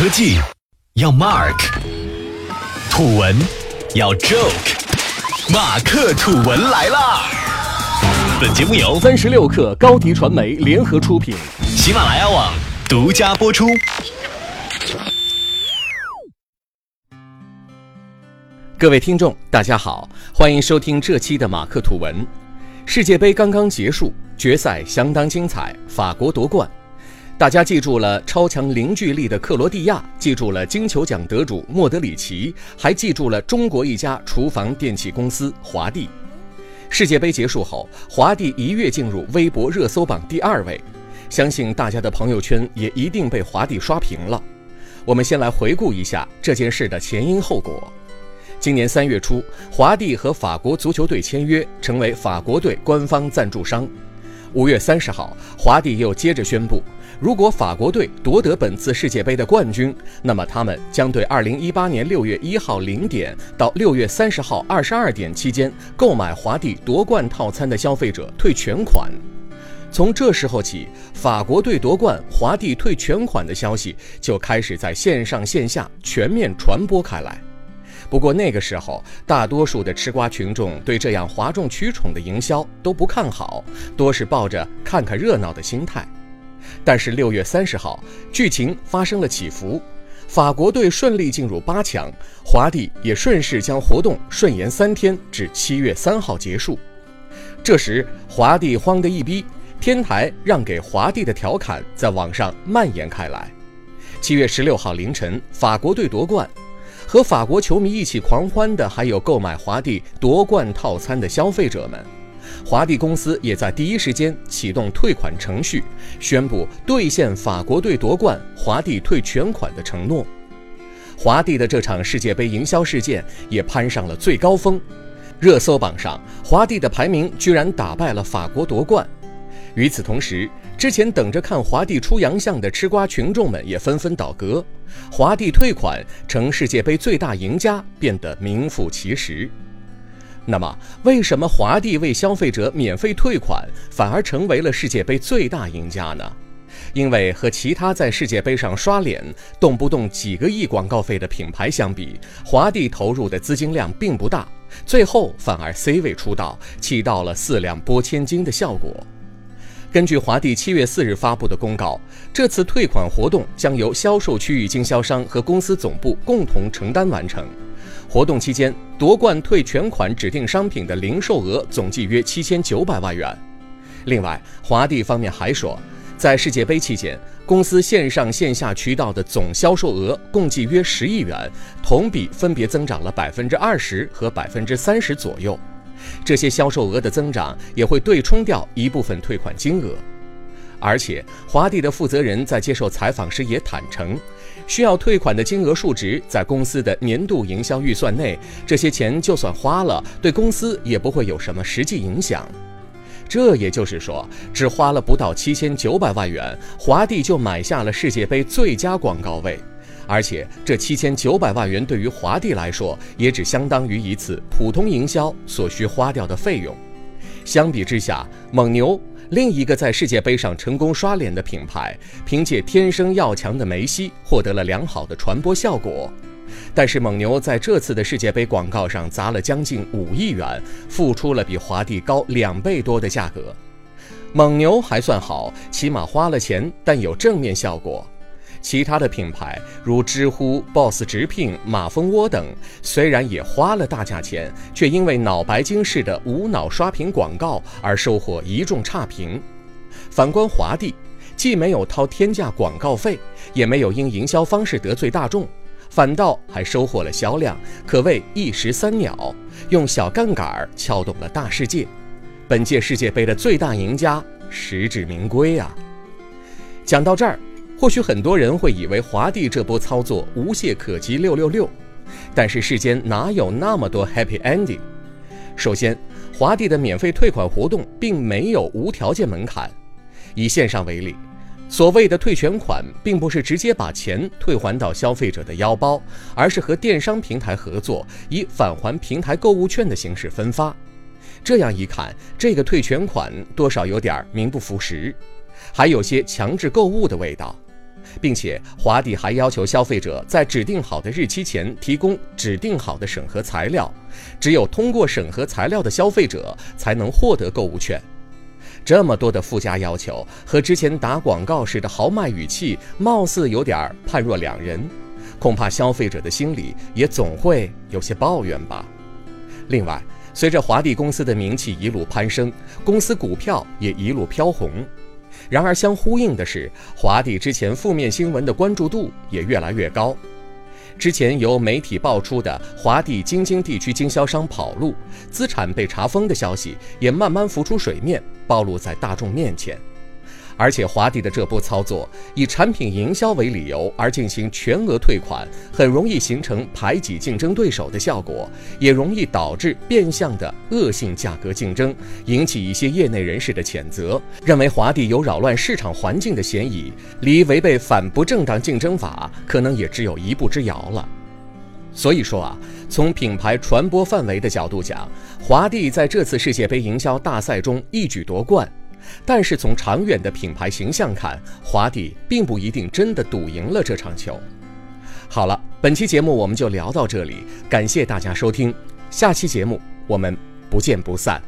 科技要 Mark，土文要 Joke，马克土文来啦！本节目由三十六克高迪传媒联合出品，喜马拉雅网独家播出。各位听众，大家好，欢迎收听这期的马克土文。世界杯刚刚结束，决赛相当精彩，法国夺冠。大家记住了超强凝聚力的克罗地亚，记住了金球奖得主莫德里奇，还记住了中国一家厨房电器公司华帝。世界杯结束后，华帝一跃进入微博热搜榜第二位，相信大家的朋友圈也一定被华帝刷屏了。我们先来回顾一下这件事的前因后果。今年三月初，华帝和法国足球队签约，成为法国队官方赞助商。五月三十号，华帝又接着宣布。如果法国队夺得本次世界杯的冠军，那么他们将对二零一八年六月一号零点到六月三十号二十二点期间购买华帝夺冠套餐的消费者退全款。从这时候起，法国队夺冠，华帝退全款的消息就开始在线上线下全面传播开来。不过那个时候，大多数的吃瓜群众对这样哗众取宠的营销都不看好，多是抱着看看热闹的心态。但是六月三十号，剧情发生了起伏，法国队顺利进入八强，华帝也顺势将活动顺延三天至七月三号结束。这时，华帝慌得一逼，天台让给华帝的调侃在网上蔓延开来。七月十六号凌晨，法国队夺冠，和法国球迷一起狂欢的还有购买华帝夺冠套餐的消费者们。华帝公司也在第一时间启动退款程序，宣布兑现法国队夺冠华帝退全款的承诺。华帝的这场世界杯营销事件也攀上了最高峰，热搜榜上华帝的排名居然打败了法国夺冠。与此同时，之前等着看华帝出洋相的吃瓜群众们也纷纷倒戈，华帝退款成世界杯最大赢家变得名副其实。那么，为什么华帝为消费者免费退款，反而成为了世界杯最大赢家呢？因为和其他在世界杯上刷脸、动不动几个亿广告费的品牌相比，华帝投入的资金量并不大，最后反而 C 位出道，起到了四两拨千斤的效果。根据华帝七月四日发布的公告，这次退款活动将由销售区域经销商和公司总部共同承担完成。活动期间，夺冠退全款指定商品的零售额总计约七千九百万元。另外，华帝方面还说，在世界杯期间，公司线上线下渠道的总销售额共计约十亿元，同比分别增长了百分之二十和百分之三十左右。这些销售额的增长也会对冲掉一部分退款金额。而且，华帝的负责人在接受采访时也坦诚。需要退款的金额数值在公司的年度营销预算内，这些钱就算花了，对公司也不会有什么实际影响。这也就是说，只花了不到七千九百万元，华帝就买下了世界杯最佳广告位。而且，这七千九百万元对于华帝来说，也只相当于一次普通营销所需花掉的费用。相比之下，蒙牛。另一个在世界杯上成功刷脸的品牌，凭借天生要强的梅西获得了良好的传播效果。但是蒙牛在这次的世界杯广告上砸了将近五亿元，付出了比华帝高两倍多的价格。蒙牛还算好，起码花了钱，但有正面效果。其他的品牌如知乎、Boss 直聘、马蜂窝等，虽然也花了大价钱，却因为脑白金式的无脑刷屏广告而收获一众差评。反观华帝，既没有掏天价广告费，也没有因营销方式得罪大众，反倒还收获了销量，可谓一石三鸟，用小杠杆撬动了大世界。本届世界杯的最大赢家，实至名归啊！讲到这儿。或许很多人会以为华帝这波操作无懈可击，六六六。但是世间哪有那么多 happy ending？首先，华帝的免费退款活动并没有无条件门槛。以线上为例，所谓的退全款，并不是直接把钱退还到消费者的腰包，而是和电商平台合作，以返还平台购物券的形式分发。这样一看，这个退全款多少有点名不符实，还有些强制购物的味道。并且华帝还要求消费者在指定好的日期前提供指定好的审核材料，只有通过审核材料的消费者才能获得购物券。这么多的附加要求和之前打广告时的豪迈语气，貌似有点判若两人，恐怕消费者的心里也总会有些抱怨吧。另外，随着华帝公司的名气一路攀升，公司股票也一路飘红。然而，相呼应的是，华帝之前负面新闻的关注度也越来越高。之前由媒体爆出的华帝京津地区经销商跑路、资产被查封的消息，也慢慢浮出水面，暴露在大众面前。而且华帝的这波操作，以产品营销为理由而进行全额退款，很容易形成排挤竞争对手的效果，也容易导致变相的恶性价格竞争，引起一些业内人士的谴责，认为华帝有扰乱市场环境的嫌疑，离违背反不正当竞争法可能也只有一步之遥了。所以说啊，从品牌传播范围的角度讲，华帝在这次世界杯营销大赛中一举夺冠。但是从长远的品牌形象看，华帝并不一定真的赌赢了这场球。好了，本期节目我们就聊到这里，感谢大家收听，下期节目我们不见不散。